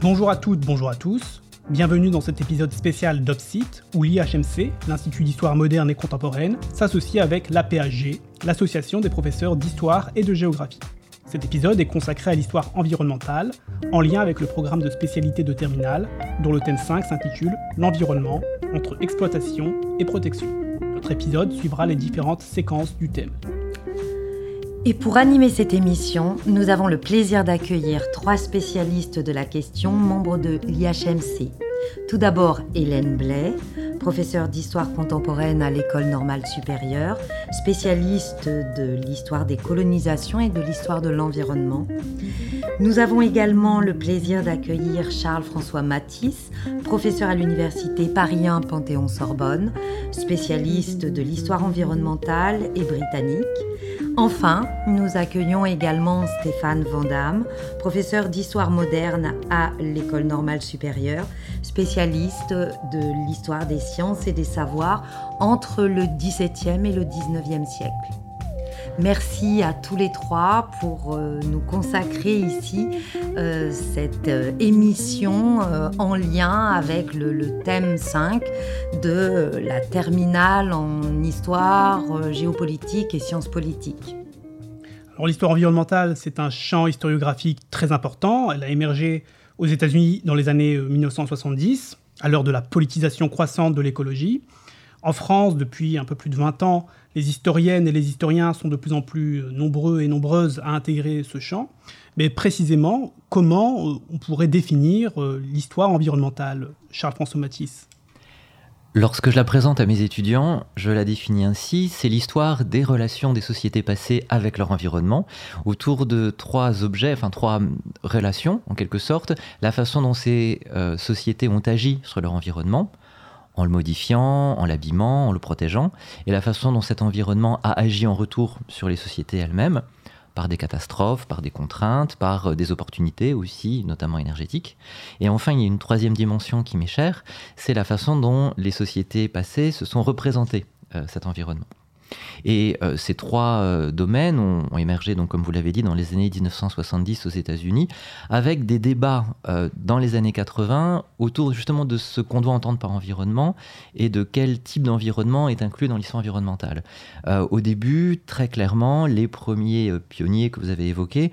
Bonjour à toutes, bonjour à tous. Bienvenue dans cet épisode spécial d'Opsite, où l'IHMC, l'Institut d'Histoire moderne et contemporaine, s'associe avec l'APHG, l'Association des professeurs d'histoire et de géographie. Cet épisode est consacré à l'histoire environnementale, en lien avec le programme de spécialité de terminale, dont le thème 5 s'intitule L'environnement entre exploitation et protection. Notre épisode suivra les différentes séquences du thème. Et pour animer cette émission, nous avons le plaisir d'accueillir trois spécialistes de la question, membres de l'IHMC. Tout d'abord, Hélène Blais, professeure d'histoire contemporaine à l'École normale supérieure, spécialiste de l'histoire des colonisations et de l'histoire de l'environnement. Nous avons également le plaisir d'accueillir Charles-François Matisse, professeur à l'université Paris 1 Panthéon-Sorbonne, spécialiste de l'histoire environnementale et britannique. Enfin, nous accueillons également Stéphane Vandamme, professeur d'histoire moderne à l'École normale supérieure, spécialiste de l'histoire des sciences et des savoirs entre le XVIIe et le XIXe siècle. Merci à tous les trois pour euh, nous consacrer ici euh, cette euh, émission en lien avec le, thème 5 de la terminale en histoire, géopolitique et sciences politiques. L'histoire environnementale, c'est un champ historiographique très important. Elle a émergé aux États-Unis dans les années 1970, à l'heure de la politisation croissante de l'écologie. En France, depuis un peu plus de 20 ans, les historiennes et les historiens sont de plus en plus nombreux et nombreuses à intégrer ce champ. Mais précisément, comment euh, on pourrait définir euh, l'histoire environnementale? Charles-François Matisse Lorsque je la présente à mes étudiants, je la définis ainsi, c'est l'histoire des relations des sociétés passées avec leur environnement, autour de trois objets, enfin trois relations en quelque sorte, la façon dont ces euh, sociétés ont agi sur leur environnement, en le modifiant, en l'abîmant, en le protégeant, et la façon dont cet environnement a agi en retour sur les sociétés elles-mêmes, par des catastrophes, par des contraintes, par euh, des opportunités aussi, notamment énergétiques. Et enfin, il y a une troisième dimension qui m'est chère, c'est la façon dont les sociétés passées se sont représentées euh, cet environnement. Et euh, ces trois euh, domaines ont, émergé, donc, comme vous l'avez dit, dans les années 1970 aux États-Unis, avec des débats euh, dans les années 80 autour justement de ce qu'on doit entendre par environnement et de quel type d'environnement est inclus dans l'histoire environnementale. au début, très clairement, les premiers pionniers que vous avez évoqués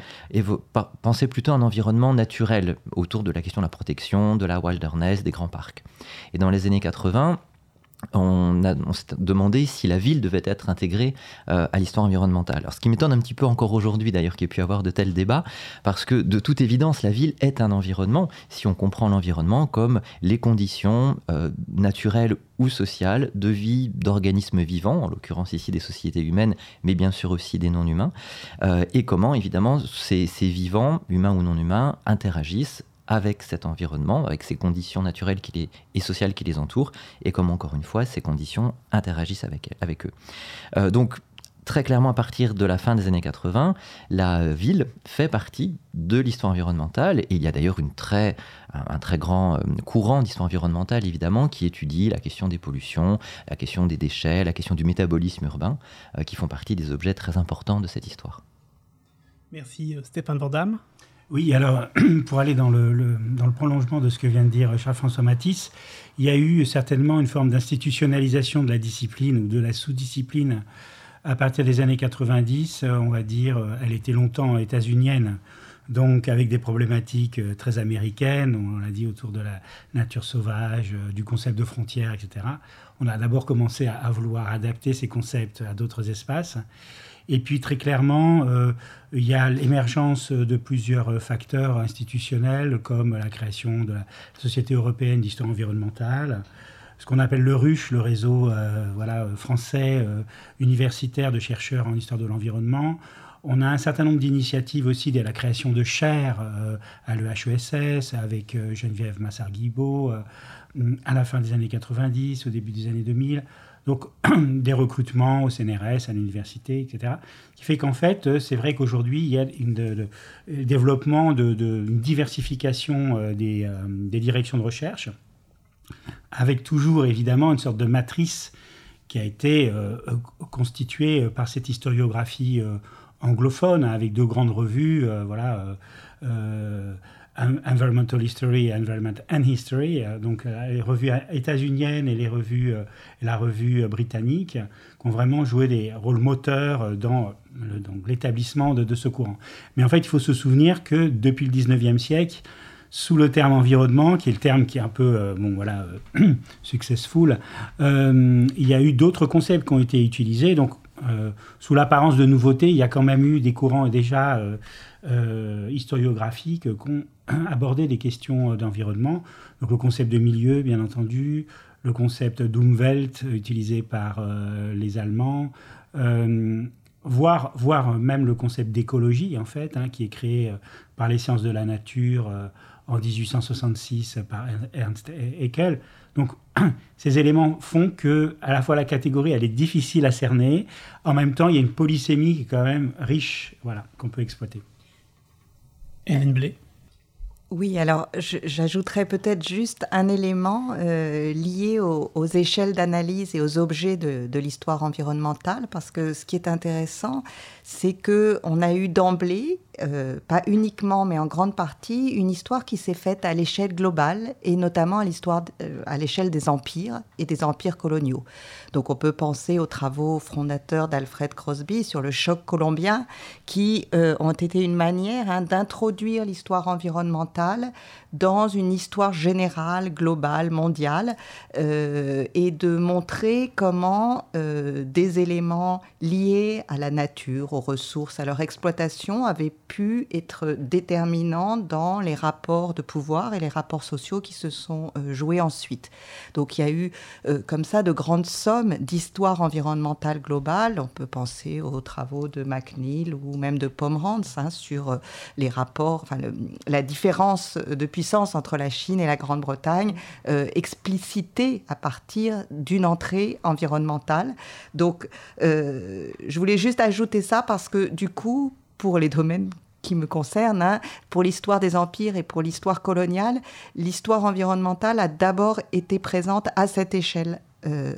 pensaient plutôt à un environnement naturel autour de la question de la protection, de la wilderness, des grands parcs. Et dans les années 80, on, s'est demandé si la ville devait être intégrée euh, à l'histoire environnementale. Alors, ce qui m'étonne un petit peu encore aujourd'hui, d'ailleurs, qu'il y ait pu avoir de tels débats, parce que de toute évidence, la ville est un environnement, si on comprend l'environnement comme les conditions euh, naturelles ou sociales de vie d'organismes vivants, en l'occurrence ici des sociétés humaines, mais bien sûr aussi des non-humains, euh, et comment, évidemment, ces vivants, humains ou non humains, interagissent avec cet environnement, avec ces conditions naturelles qui et sociales qui les entourent, et comment, encore une fois, ces conditions interagissent avec, avec eux. Euh, donc, très clairement, à partir de la fin des années 80, la ville fait partie de l'histoire environnementale, et il y a d'ailleurs très, un, très grand euh, courant d'histoire environnementale, évidemment, qui étudie la question des pollutions, la question des déchets, la question du métabolisme urbain, euh, qui font partie des objets très importants de cette histoire. Merci Stéphane Vandam. Oui, alors pour aller dans le, dans le prolongement de ce que vient de dire Charles-François Matisse, il y a eu certainement une forme d'institutionnalisation de la discipline ou de la sous-discipline à partir des années 90. On va dire, elle était longtemps états-unienne, donc avec des problématiques euh, très américaines, on l'a dit autour de la nature sauvage, euh, du concept de frontières, etc. On a d'abord commencé à vouloir adapter ces concepts à d'autres espaces. Et puis très clairement, euh, il y a l'émergence de plusieurs facteurs institutionnels comme la création de la Société européenne d'histoire environnementale, ce qu'on appelle le RUCH, le réseau euh, voilà, français euh, universitaire de chercheurs en histoire de l'environnement. On a un certain nombre d'initiatives aussi de la création de chaires à l'EHESS avec Geneviève Massard-Guibault à la fin des années 90, au début des années 2000 donc des recrutements au CNRS, à l'université, etc. Qui fait qu'en fait, euh, c'est vrai qu'aujourd'hui, il y a un développement, de, une diversification euh, des, euh, des, directions de recherche, avec toujours évidemment une sorte de matrice qui a été constituée par cette historiographie anglophone, avec deux grandes revues, voilà Environmental History Environment and History, donc les revues états-uniennes et les revues, la revue britannique, qui ont vraiment joué des rôles moteurs dans l'établissement de, ce courant. Mais en fait, il faut se souvenir que depuis le 19e siècle, sous le terme environnement, qui est le terme qui est un peu, euh, bon voilà, euh, successful, euh, il y a eu d'autres concepts qui ont été utilisés. Donc, sous l'apparence de nouveauté, il y a quand même eu des courants déjà historiographiques qui ont abordé des questions d'environnement. Donc, le concept de milieu, bien entendu, le concept d'Umwelt utilisé par les Allemands, voire, voire même le concept d'écologie, en fait, hein, qui est créé par les sciences de la nature en 1866 par Ernst Haeckel. Donc, ces éléments font que, à la fois, la catégorie, elle est difficile à cerner. En même temps, il y a une polysémie qui est quand même riche, voilà, qu'on peut exploiter. Hélène Blé. Oui, alors j'ajouterais peut-être juste un élément euh, lié aux, échelles d'analyse et aux objets de, l'histoire environnementale, parce que ce qui est intéressant, c'est que on a eu d'emblée euh, pas uniquement, mais en grande partie, une histoire qui s'est faite à l'échelle globale et notamment à l'histoire euh, à l'échelle des empires et des empires coloniaux. Donc, on peut penser aux travaux fondateurs d'Alfred Crosby sur le choc colombien, qui ont été une manière hein, d'introduire l'histoire environnementale dans une histoire générale, globale, mondiale, et de montrer comment des éléments liés à la nature, aux ressources, à leur exploitation avaient pu être déterminant dans les rapports de pouvoir et les rapports sociaux qui se sont euh, joués ensuite. Donc il y a eu euh, comme ça de grandes sommes d'histoire environnementale globale. On peut penser aux travaux de McNeill ou même de Pomerantz hein, sur euh, les rapports, enfin la différence de puissance entre la Chine et la Grande-Bretagne explicitée à partir d'une entrée environnementale. Donc je voulais juste ajouter ça parce que du coup, pour les domaines qui me concernent, hein, pour l'histoire des empires et pour l'histoire coloniale, l'histoire environnementale a d'abord été présente à cette échelle. Euh,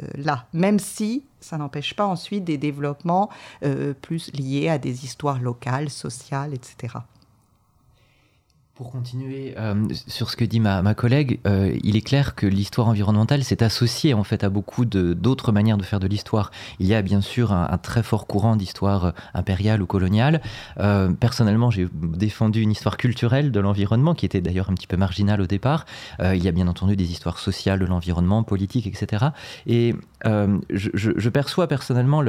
même si ça n'empêche pas ensuite des développements euh, plus liés à des histoires locales, sociales, etc. Pour continuer euh, sur ce que dit ma, ma collègue, euh, il est clair que l'histoire environnementale s'est associée en fait à beaucoup d'autres manières de faire de l'histoire. Il y a bien sûr un, très fort courant d'histoire euh, impériale ou coloniale. Personnellement, j'ai défendu une histoire culturelle de l'environnement qui était d'ailleurs un petit peu marginale au départ. Il y a bien entendu des histoires sociales de l'environnement, politiques, etc. Et je, je, perçois personnellement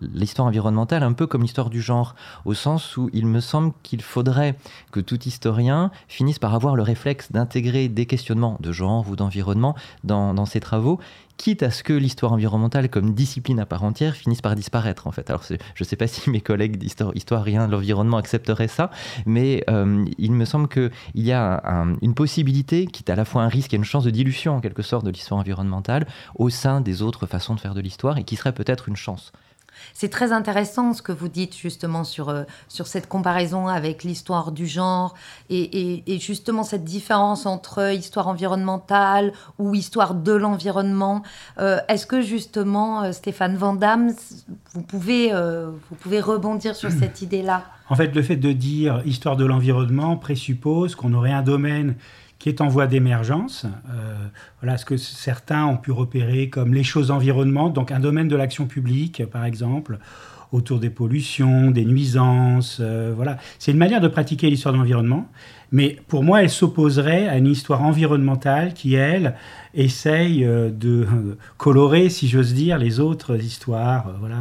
l'histoire environnementale un peu comme l'histoire du genre, au sens où il me semble qu'il faudrait que toute histoire finissent par avoir le réflexe d'intégrer des questionnements de genre ou d'environnement dans, ces travaux quitte à ce que l'histoire environnementale comme discipline à part entière finisse par disparaître en fait. Alors je ne sais pas si mes collègues d'historiens de l'environnement accepteraient ça, mais euh, il me semble qu'il y a un, une possibilité, quitte à la fois un risque et une chance de dilution en quelque sorte de l'histoire environnementale au sein autres façons de faire de l'histoire et qui serait peut-être une chance. C'est très intéressant ce que vous dites justement sur, euh, sur cette comparaison avec l'histoire du genre et, et, et, justement cette différence entre histoire environnementale ou histoire de l'environnement. Euh, Est-ce que justement, euh, Stéphane Van Damme, vous pouvez, euh, vous pouvez rebondir sur cette idée-là? En fait, le fait de dire histoire de l'environnement présuppose qu'on aurait un domaine qui est en voie d'émergence. Euh, voilà ce que certains ont pu repérer comme les choses environnementes, donc un domaine de l'action publique, par exemple, autour des pollutions, des nuisances. Euh, voilà, c'est une manière de pratiquer l'histoire de l'environnement. Mais pour moi, elle s'opposerait à une histoire environnementale qui, elle, essaye euh, de colorer, si j'ose dire, les autres histoires, euh, voilà,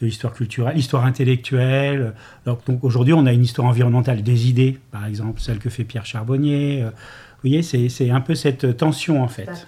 de l'histoire culturelle, l'histoire intellectuelle. Donc, donc aujourd'hui, on a une histoire environnementale des idées, par exemple, celle que fait Pierre Charbonnier. Vous voyez, c'est un peu cette tension, en fait.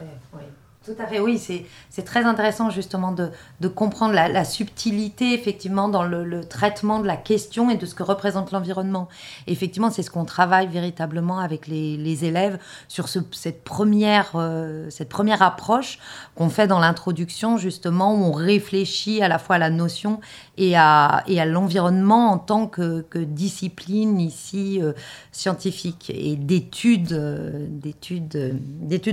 Tout à fait, oui, c'est très intéressant justement de, de comprendre la, subtilité effectivement dans le, traitement de la question et de ce que représente l'environnement. Effectivement, c'est ce qu'on travaille véritablement avec les, élèves sur ce, cette, première, euh, cette première approche qu'on fait dans l'introduction justement où on réfléchit à la fois à la notion et à, et à l'environnement en tant que, discipline ici euh, scientifique et d'études euh, d'études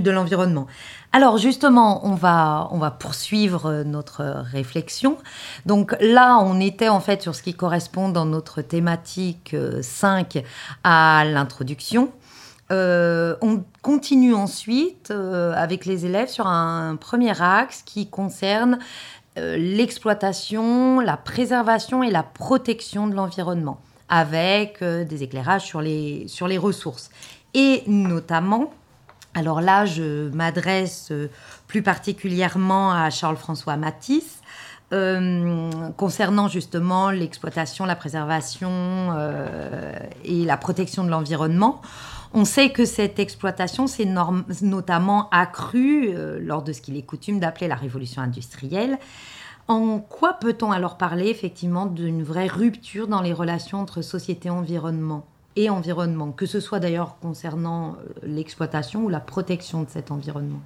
de l'environnement. Alors justement, on va, poursuivre notre réflexion. Donc là, on était en fait sur ce qui correspond dans notre thématique 5 à l'introduction. on continue ensuite avec les élèves sur un premier axe qui concerne l'exploitation, la préservation et la protection de l'environnement, avec des éclairages sur les ressources. Et notamment, alors là, je m'adresse plus particulièrement à Charles-François Matisse, euh, concernant justement l'exploitation, la préservation euh, et la protection de l'environnement. On sait que cette exploitation s'est notamment accrue euh, lors de ce qu'il est coutume d'appeler la révolution industrielle. En quoi peut-on alors parler effectivement d'une vraie rupture dans les relations entre société environnement? Et environnement, que ce soit d'ailleurs concernant l'exploitation ou la protection de cet environnement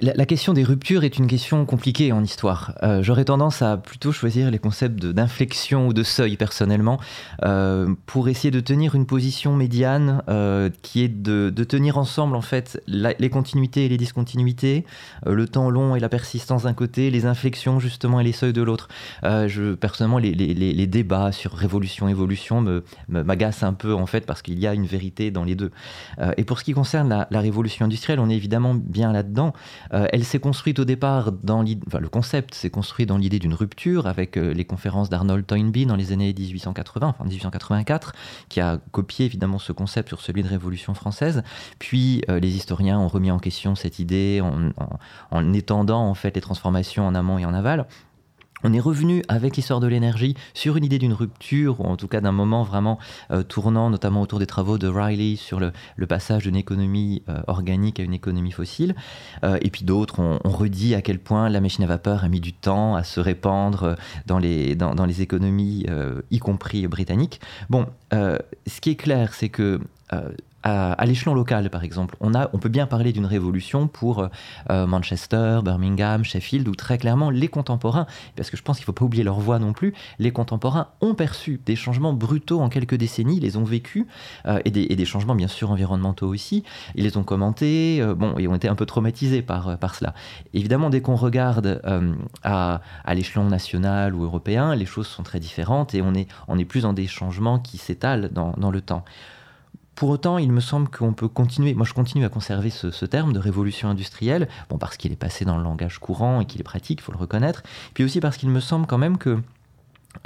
la, question des ruptures est une question compliquée en histoire. Euh, j'aurais tendance à plutôt choisir les concepts d'inflexion ou de seuil personnellement euh, pour essayer de tenir une position médiane euh, qui est de, tenir ensemble en fait les continuités et les discontinuités, le temps long et la persistance d'un côté, les inflexions justement et les seuils de l'autre. personnellement les, débats sur révolution évolution m'agacent un peu en fait parce qu'il y a une vérité dans les deux. et pour ce qui concerne la révolution industrielle, on est évidemment bien là-dedans. Euh, elle s'est construite au départ dans enfin, le concept s'est construit dans l'idée d'une rupture avec euh, les conférences d'Arnold Toynbee dans les années 1880, enfin 1884, qui a copié évidemment ce concept sur celui de Révolution française. Puis euh, les historiens ont remis en question cette idée en étendant en fait les transformations en amont et en aval. On est revenu avec l'histoire de l'énergie sur une idée d'une rupture, ou en tout cas d'un moment vraiment euh, tournant, notamment autour des travaux de Riley sur le, passage d'une économie euh, organique à une économie fossile. Euh, et puis d'autres ont, redit à quel point la machine à vapeur a mis du temps à se répandre dans les économies, y compris britanniques. Bon, ce qui est clair, c'est que à, l'échelon local, par exemple, on, a, on peut bien parler d'une révolution pour euh, Manchester, Birmingham, Sheffield, où très clairement les contemporains, parce que je pense qu'il ne faut pas oublier leur voix non plus, les contemporains ont perçu des changements brutaux en quelques décennies, les ont vécus, euh, et, des, changements bien sûr environnementaux aussi, ils les ont commentés, euh, bon, et ont été un peu traumatisés par, par cela. Évidemment, dès qu'on regarde à, à l'échelon national ou européen, les choses sont très différentes et on est, on est plus dans des changements qui s'étalent dans, dans le temps. Pour autant, il me semble qu'on peut continuer, moi je continue à conserver ce, terme de révolution industrielle, bon parce qu'il est passé dans le langage courant et qu'il est pratique, il faut le reconnaître, puis aussi parce qu'il me semble quand même que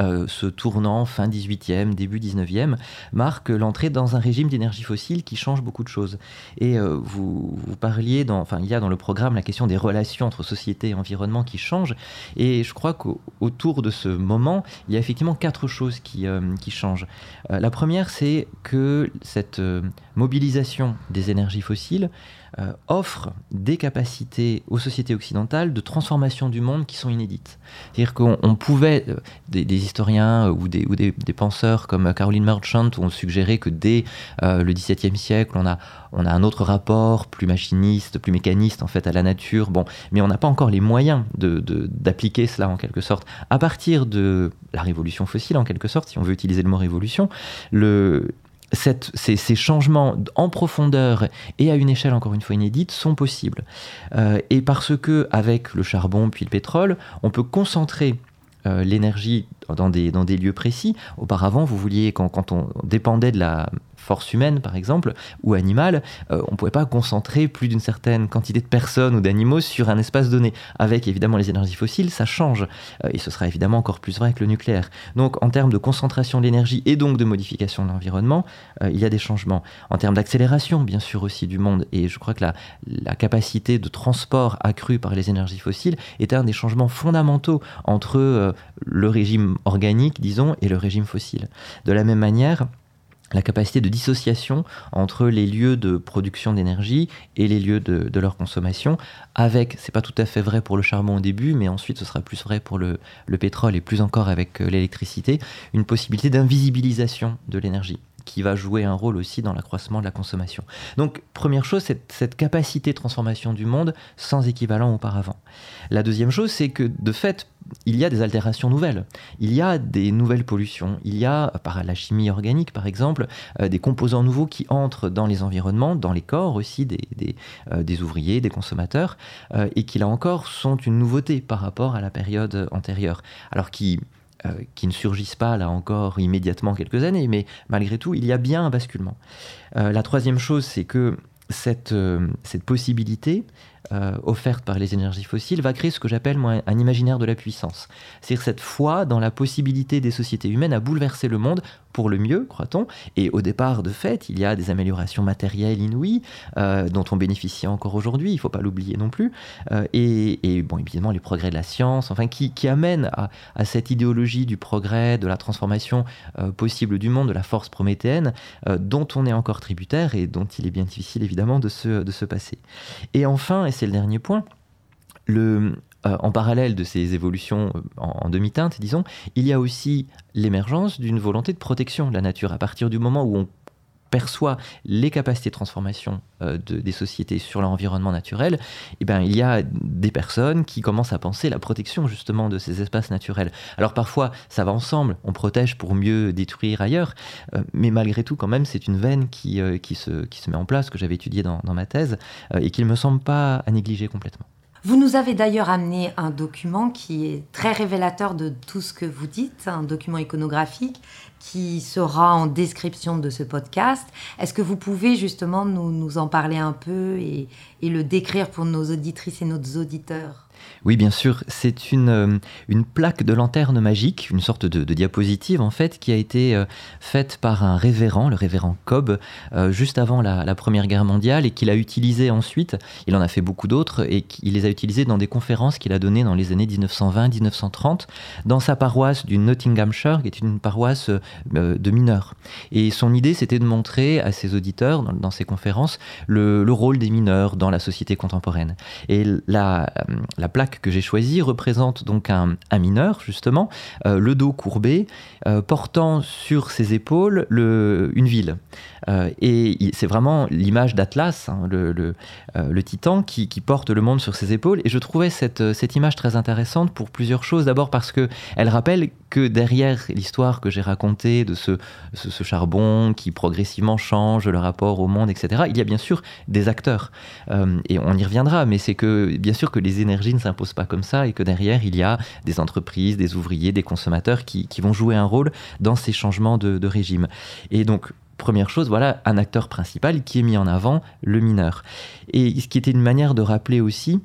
euh, ce tournant fin 18e, début 19e, marque l'entrée dans un régime d'énergie fossile qui change beaucoup de choses. Et euh, vous, vous, parliez, dans, enfin, il y a dans le programme la question des relations entre société et environnement qui changent. Et je crois qu'autour de ce moment, il y a effectivement quatre choses qui, euh, qui changent. la première, c'est que cette mobilisation des énergies fossiles euh, offre des capacités aux sociétés occidentales de transformation du monde qui sont inédites. C'est-à-dire qu'on pouvait, euh, des, historiens euh, ou, des, ou des, penseurs comme Caroline Merchant ont suggéré que dès le XVIIe siècle, on a, on a un autre rapport, plus machiniste, plus mécaniste en fait à la nature. Bon, mais on n'a pas encore les moyens d'appliquer de, cela en quelque sorte. À partir de la révolution fossile, en quelque sorte, si on veut utiliser le mot révolution, le, ces, changements en profondeur et à une échelle encore une fois inédite sont possibles. Euh, et parce que avec le charbon puis le pétrole, on peut concentrer euh, l'énergie dans des, lieux précis. Auparavant, vous vouliez, quand on dépendait de la force humaine par exemple, ou animale, euh, on ne pouvait pas concentrer plus d'une certaine quantité de personnes ou d'animaux sur un espace donné. Avec évidemment les énergies fossiles, ça change. Euh, et ce sera évidemment encore plus vrai avec le nucléaire. Donc en termes de concentration de l'énergie et donc de modification de l'environnement, euh, il y a des changements. En termes d'accélération, bien sûr aussi du monde, et je crois que la, la capacité de transport accrue par les énergies fossiles est un des changements fondamentaux entre le régime organique, disons, et le régime fossile. De la même manière, la capacité de dissociation entre les lieux de production d'énergie et les lieux de, leur consommation, avec, c'est pas tout à fait vrai pour le charbon au début, mais ensuite ce sera plus vrai pour le, le pétrole et plus encore avec euh, l'électricité, une possibilité d'invisibilisation de l'énergie qui va jouer un rôle aussi dans l'accroissement de la consommation. Donc, première chose, cette, cette capacité de transformation du monde sans équivalent auparavant. La deuxième chose, c'est que de fait, il y a des altérations nouvelles. Il y a des nouvelles pollutions. Il y a, par la chimie organique par exemple, euh, des composants nouveaux qui entrent dans les environnements, dans les corps aussi des, euh, ouvriers, des consommateurs, euh, et qui là encore sont une nouveauté par rapport à la période antérieure. Alors qui qui ne surgissent pas là encore immédiatement quelques années, mais malgré tout, il y a bien un basculement. la troisième chose, c'est que cette, cette possibilité, euh, offerte par les énergies fossiles va créer ce que j'appelle moi un imaginaire de la puissance. C'est-à-dire cette foi dans la possibilité des sociétés humaines à bouleverser le monde pour le mieux, croit-on. Et au départ, de fait, il y a des améliorations matérielles inouïes euh, dont on bénéficie encore aujourd'hui, il ne faut pas l'oublier non plus. Euh, et, bon, évidemment, les progrès de la science, enfin, qui, amènent à, cette idéologie du progrès, de la transformation possible du monde, de la force prométhéenne, dont on est encore tributaire et dont il est bien difficile évidemment de se, de se passer. Et enfin, c'est le dernier point, le, euh, en parallèle de ces évolutions euh, en, demi-teinte, disons, il y a aussi l'émergence d'une volonté de protection de la nature. À partir du moment où on perçoit les capacités de transformation euh, des sociétés sur l'environnement naturel, eh ben, il y a des personnes qui commencent à penser la protection justement de ces espaces naturels. Alors parfois, ça va ensemble, on protège pour mieux détruire ailleurs, mais malgré tout, quand même, c'est une veine qui, qui, se, qui se met en place, que j'avais étudiée dans, dans, ma thèse, et qu'il ne me semble pas à négliger complètement. Vous nous avez d'ailleurs amené un document qui est très révélateur de tout ce que vous dites, un document iconographique qui sera en description de ce podcast. Est-ce que vous pouvez justement nous, en parler un peu et le décrire pour nos auditrices et nos auditeurs? Oui, bien sûr, c'est une, euh, une plaque de lanterne magique, une sorte de, diapositive en fait, qui a été euh, faite par un révérend, le révérend Cobb, euh, juste avant la, Première Guerre mondiale et qu'il a utilisé ensuite. Il en a fait beaucoup d'autres et il les a utilisés dans des conférences qu'il a données dans les années 1920-1930 dans sa paroisse du Nottinghamshire, qui est une paroisse de mineurs. Et son idée, c'était de montrer à ses auditeurs, dans, ses conférences, le, le, rôle des mineurs dans la société contemporaine. Et la, plaque que j'ai choisie représente donc un, mineur, justement, euh, le dos courbé, euh, portant sur ses épaules le, une ville. Euh, et c'est vraiment l'image d'Atlas, hein, le, le, titan, qui, porte le monde sur ses épaules. Et je trouvais cette, cette image très intéressante pour plusieurs choses. D'abord parce qu'elle rappelle que derrière l'histoire que j'ai racontée de ce, ce, charbon qui progressivement change le rapport au monde, etc., il y a bien sûr des acteurs. et on y reviendra, mais c'est que bien sûr que les énergies ne s'impose pas comme ça et que derrière, il y a des entreprises, des ouvriers, des consommateurs qui, vont jouer un rôle dans ces changements de, régime. Et donc, première chose, voilà un acteur principal qui est mis en avant, le mineur. Et ce qui était une manière de rappeler aussi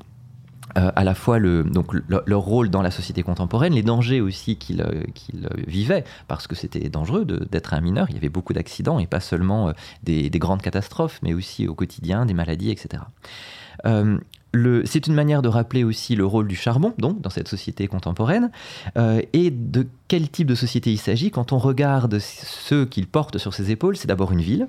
euh, à la fois le, donc, leur rôle dans la société contemporaine, les dangers aussi qu'ils euh, vivaient, parce que c'était dangereux d'être un mineur, il y avait beaucoup d'accidents, et pas seulement euh, des, des, grandes catastrophes, mais aussi au quotidien, des maladies, etc c'est une manière de rappeler aussi le rôle du charbon, donc, dans cette société contemporaine, et de quel type de société il s'agit? Quand on regarde ceux qu'il porte sur ses épaules, c'est d'abord une ville,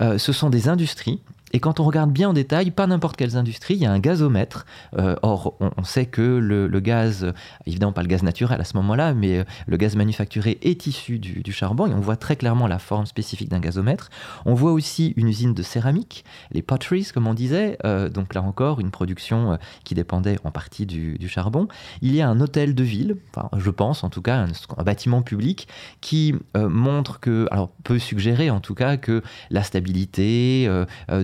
ce sont des industries, et quand on regarde bien en détail, pas n'importe quelles industries, il y a un gazomètre. Euh, or, on, sait que le, gaz, évidemment pas le gaz naturel à ce moment-là, mais euh, le gaz manufacturé est issu du, charbon et on voit très clairement la forme spécifique d'un gazomètre. On voit aussi une usine de céramique, les potteries comme on disait, euh, donc là encore une production qui dépendait en partie du, charbon. Il y a un hôtel de ville, je pense en tout cas, un, bâtiment public qui montre que, alors peut suggérer en tout cas que la stabilité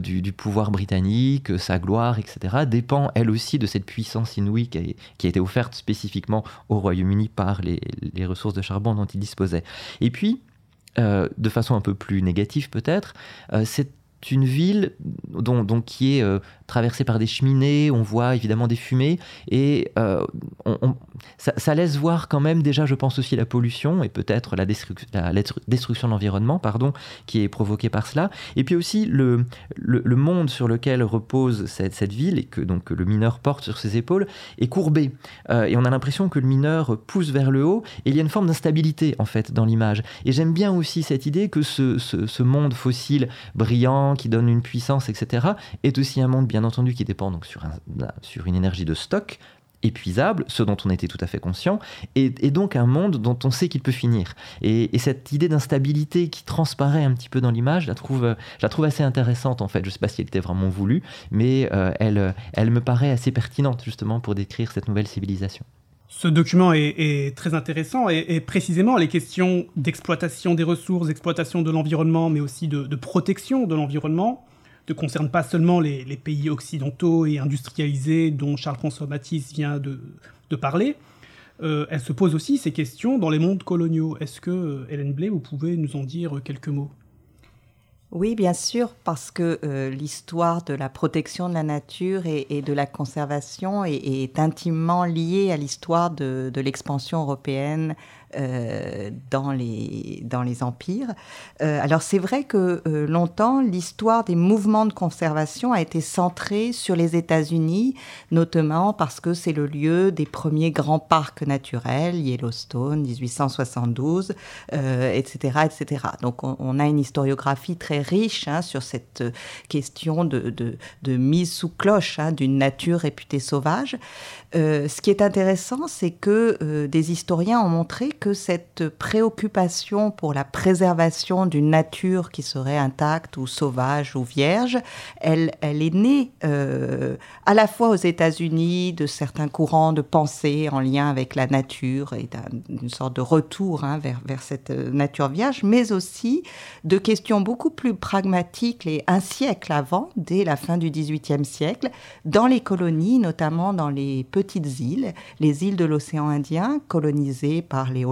du du, pouvoir britannique, sa gloire, etc., dépend elle aussi de cette puissance inouïe qui a, été offerte spécifiquement au Royaume-Uni par les, ressources de charbon dont il disposait. Et puis, euh, de façon un peu plus négative peut-être, euh, c'est une ville dont, qui est euh, traversée par des cheminées, on voit évidemment des fumées, et on, ça, laisse voir quand même déjà, je pense aussi, la pollution et peut-être la, destruction de l'environnement, qui est provoquée par cela. Et puis aussi le, le, monde sur lequel repose cette, cette, ville et que donc le mineur porte sur ses épaules est courbé. Euh, et on a l'impression que le mineur pousse vers le haut et il y a une forme d'instabilité en fait dans l'image. Et j'aime bien aussi cette idée que ce, ce, monde fossile brillant qui donne une puissance, etc., est aussi un monde bien entendu qui dépend donc sur, sur une énergie de stock, épuisable, ce dont on était tout à fait conscient, et, donc un monde dont on sait qu'il peut finir. Et, cette idée d'instabilité qui transparaît un petit peu dans l'image, je la trouve, trouve assez intéressante en fait. Je ne sais pas si elle était vraiment voulue, mais euh, elle, elle me paraît assez pertinente justement pour décrire cette nouvelle civilisation. Ce document est, très intéressant et, précisément les questions d'exploitation des ressources, d'exploitation de l'environnement, mais aussi de, protection de l'environnement, ne concerne pas seulement les, pays occidentaux et industrialisés dont Charles-François Matisse vient de, parler. elle se pose aussi ces questions dans les mondes coloniaux. Est-ce que, Hélène Blay, vous pouvez nous en dire quelques mots? Oui, bien sûr, parce que euh, l'histoire de la protection de la nature et, de la conservation est, intimement liée à l'histoire de, de l'expansion européenne euh, dans, les, dans les empires. Euh, alors c'est vrai que euh, longtemps, l'histoire des mouvements de conservation a été centrée sur les États-Unis, notamment parce que c'est le lieu des premiers grands parcs naturels, Yellowstone, 1872, etc., etc. Donc on, a une historiographie très riche hein, sur cette question de, de, mise sous cloche hein, d'une nature réputée sauvage. ce qui est intéressant, c'est que des historiens ont montré que cette préoccupation pour la préservation d'une nature qui serait intacte ou sauvage ou vierge, elle, elle est née euh, à la fois aux États-Unis de certains courants de pensée en lien avec la nature et d'une sorte de retour hein, vers, vers cette euh, nature vierge, mais aussi de questions beaucoup plus pragmatiques et un siècle avant, dès la fin du XVIIIe siècle, dans les colonies, notamment dans les petites îles, les îles de l'océan Indien colonisées par les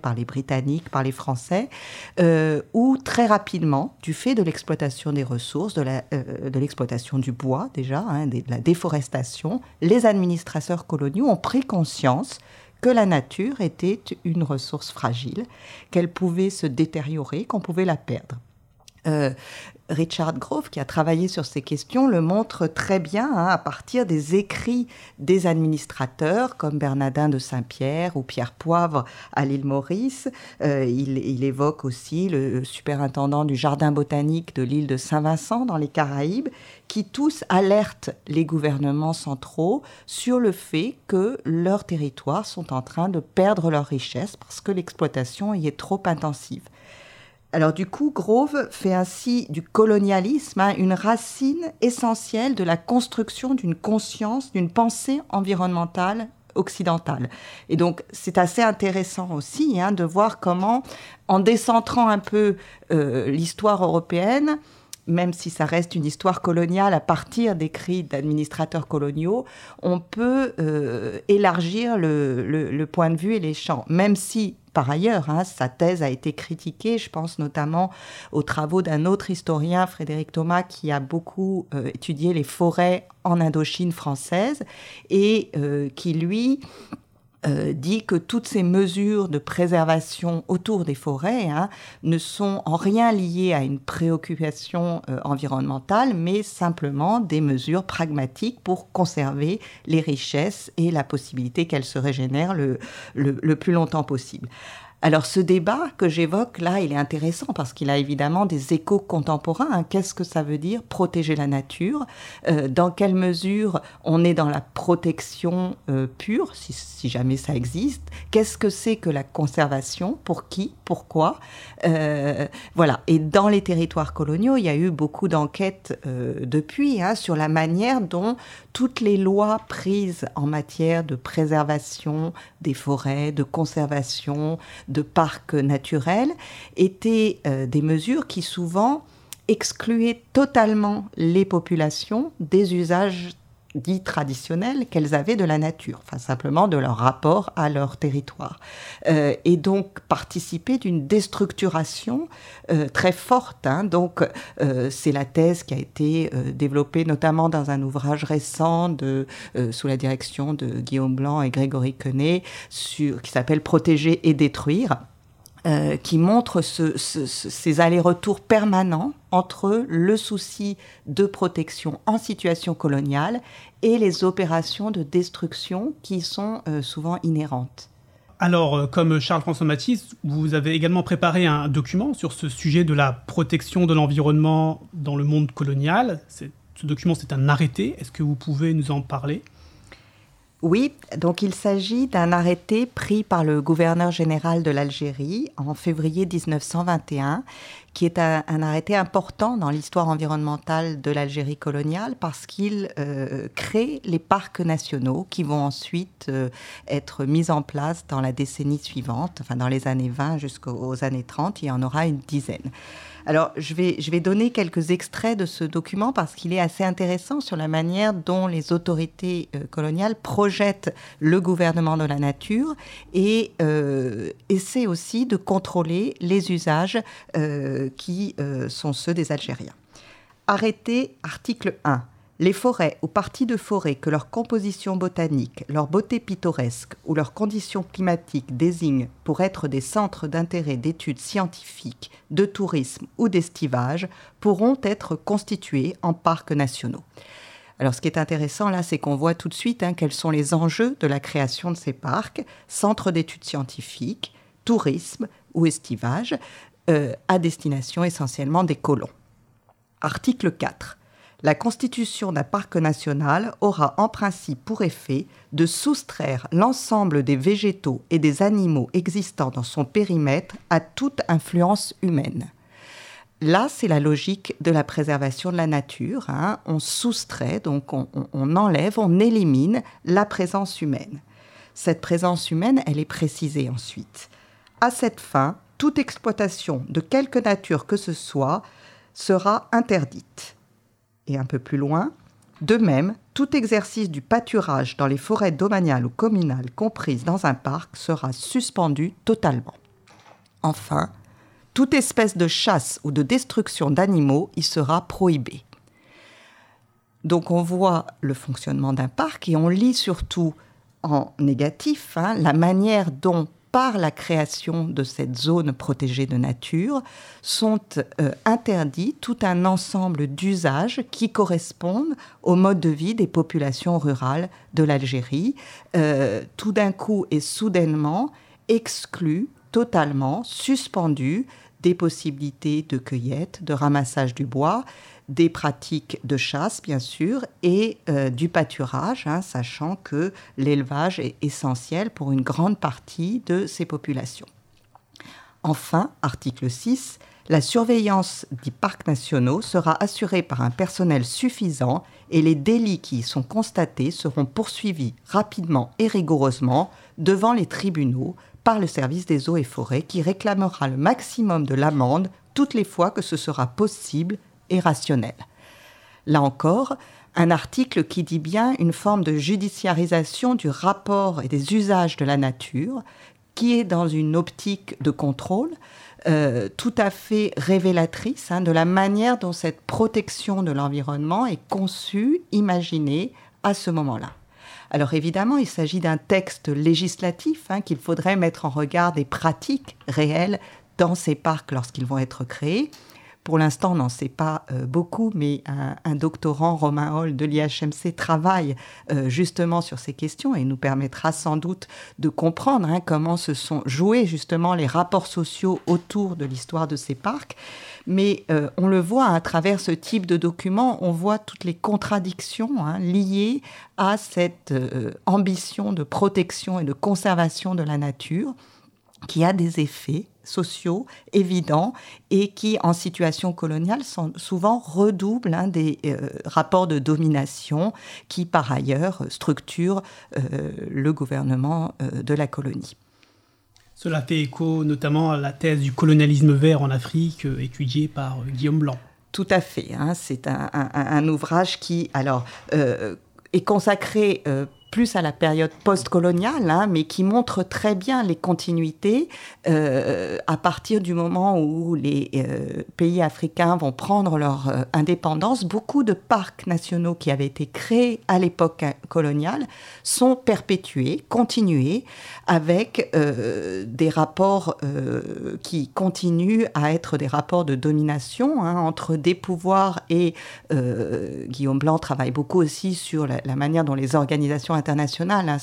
Par les Britanniques, par les Français, euh, où très rapidement, du fait de l'exploitation des ressources, de euh, l'exploitation du bois déjà, hein, de la déforestation, les administrateurs coloniaux ont pris conscience que la nature était une ressource fragile, qu'elle pouvait se détériorer, qu'on pouvait la perdre. Euh, Richard Grove, qui a travaillé sur ces questions, le montre très bien hein, à partir des écrits des administrateurs comme Bernardin de Saint-Pierre ou Pierre Poivre à l'île Maurice. Euh, il, évoque aussi le superintendant du jardin botanique de l'île de Saint-Vincent dans les Caraïbes, qui tous alertent les gouvernements centraux sur le fait que leurs territoires sont en train de perdre leur richesse parce que l'exploitation y est trop intensive. Alors du coup, Grove fait ainsi du colonialisme hein, une racine essentielle de la construction d'une conscience, d'une pensée environnementale occidentale. Et donc c'est assez intéressant aussi hein, de voir comment, en décentrant un peu euh, l'histoire européenne, même si ça reste une histoire coloniale à partir d'écrits d'administrateurs coloniaux, on peut euh, élargir le, point de vue et les champs, même si par ailleurs, hein, sa thèse a été critiquée, je pense notamment aux travaux d'un autre historien, Frédéric Thomas, qui a beaucoup euh, étudié les forêts en Indochine française et euh, qui, lui, euh, dit que toutes ces mesures de préservation autour des forêts hein, ne sont en rien liées à une préoccupation euh, environnementale, mais simplement des mesures pragmatiques pour conserver les richesses et la possibilité qu'elles se régénèrent le, le plus longtemps possible. Alors ce débat que j'évoque là, il est intéressant parce qu'il a évidemment des échos contemporains. Hein. Qu'est-ce que ça veut dire protéger la nature? Euh, Dans quelle mesure on est dans la protection euh, pure, si, jamais ça existe? Qu'est-ce que c'est que la conservation? Pour qui? Pourquoi? Euh, Voilà. Et dans les territoires coloniaux, il y a eu beaucoup d'enquêtes depuis hein, sur la manière dont toutes les lois prises en matière de préservation des forêts, de conservation, de parcs naturels, étaient euh, des mesures qui souvent excluaient totalement les populations des usages dits traditionnels qu'elles avaient de la nature, enfin simplement de leur rapport à leur territoire. Euh, et donc participer d'une déstructuration euh, très forte. Hein. Donc euh, c'est la thèse qui a été développée notamment dans un ouvrage récent de, sous la direction de Guillaume Blanc et Grégory Quenet, sur, qui s'appelle Protéger et détruire euh, qui montre ces allers-retours permanents entre le souci de protection en situation coloniale et les opérations de destruction qui sont euh, souvent inhérentes. Alors, euh, comme Charles-François Matisse, vous avez également préparé un document sur ce sujet de la protection de l'environnement dans le monde colonial. Ce document, c'est un arrêté. Est-ce que vous pouvez nous en parler? Oui, donc il s'agit d'un arrêté pris par le gouverneur général de l'Algérie en février 1921, qui est un, arrêté important dans l'histoire environnementale de l'Algérie coloniale parce qu'il euh, crée les parcs nationaux qui vont ensuite euh, être mis en place dans la décennie suivante, enfin dans les années 20 jusqu'aux années 30, il y en aura une dizaine. Alors, je vais, je vais donner quelques extraits de ce document parce qu'il est assez intéressant sur la manière dont les autorités euh, coloniales projettent projette le gouvernement de la nature et essaie aussi de contrôler les usages qui sont ceux des Algériens. Arrêté article 1. Les forêts ou parties de forêt que leur composition botanique, leur beauté pittoresque ou leurs conditions climatiques désignent pour être des centres d'intérêt d'études scientifiques, de tourisme ou d'estivage pourront être constituées en parcs nationaux. Alors, ce qui est intéressant là, c'est qu'on voit tout de suite hein, quels sont les enjeux de la création de ces parcs, centres d'études scientifiques, tourisme ou estivage, euh, à destination essentiellement des colons. Article 4. La constitution d'un parc national aura en principe pour effet de soustraire l'ensemble des végétaux et des animaux existants dans son périmètre à toute influence humaine. Là, c'est la logique de la préservation de la nature. Hein. On soustrait, donc on, on enlève, on élimine la présence humaine. Cette présence humaine, elle est précisée ensuite. À cette fin, toute exploitation de quelque nature que ce soit sera interdite. Et un peu plus loin, de même, tout exercice du pâturage dans les forêts domaniales ou communales comprises dans un parc sera suspendu totalement. Enfin, toute espèce de chasse ou de destruction d'animaux y sera prohibée. Donc on voit le fonctionnement d'un parc et on lit surtout en négatif hein, la manière dont par la création de cette zone protégée de nature, sont euh, interdits tout un ensemble d'usages qui correspondent au mode de vie des populations rurales de l'Algérie, euh, tout d'un coup et soudainement exclus totalement, suspendus des possibilités de cueillette, de ramassage du bois, des pratiques de chasse, bien sûr, et euh, du pâturage, hein, sachant que l'élevage est essentiel pour une grande partie de ces populations. Enfin, article 6, la surveillance des parcs nationaux sera assurée par un personnel suffisant et les délits qui y sont constatés seront poursuivis rapidement et rigoureusement devant les tribunaux par le service des eaux et forêts qui réclamera le maximum de l'amende toutes les fois que ce sera possible rationnel. Là encore, un article qui dit bien une forme de judiciarisation du rapport et des usages de la nature, qui est dans une optique de contrôle euh, tout à fait révélatrice hein, de la manière dont cette protection de l'environnement est conçue, imaginée à ce moment-là. Alors évidemment, il s'agit d'un texte législatif hein, qu'il faudrait mettre en regard des pratiques réelles dans ces parcs lorsqu'ils vont être créés. Pour l'instant, on n'en sait pas euh, beaucoup, mais un, doctorant, Romain Hall de l'IHMC, travaille euh, justement sur ces questions et nous permettra sans doute de comprendre hein, comment se sont joués justement les rapports sociaux autour de l'histoire de ces parcs. Mais euh, on le voit à travers ce type de documents, on voit toutes les contradictions hein, liées à cette ambition de protection et de conservation de la nature qui a des effets sociaux évidents et qui, en situation coloniale, sont souvent redoublent hein, des euh, rapports de domination qui, par ailleurs, structurent euh, le gouvernement euh, de la colonie. Cela fait écho notamment à la thèse du colonialisme vert en Afrique, étudiée par Guillaume Blanc. Tout à fait. Hein, c'est un, ouvrage qui, alors, est consacré plus à la période postcoloniale, hein, mais qui montre très bien les continuités euh, à partir du moment où les euh, pays africains vont prendre leur euh, indépendance. Beaucoup de parcs nationaux qui avaient été créés à l'époque coloniale sont perpétués, continués, avec des rapports qui continuent à être des rapports de domination hein, entre des pouvoirs et Guillaume Blanc travaille beaucoup aussi sur la, la manière dont les organisations internationale hein,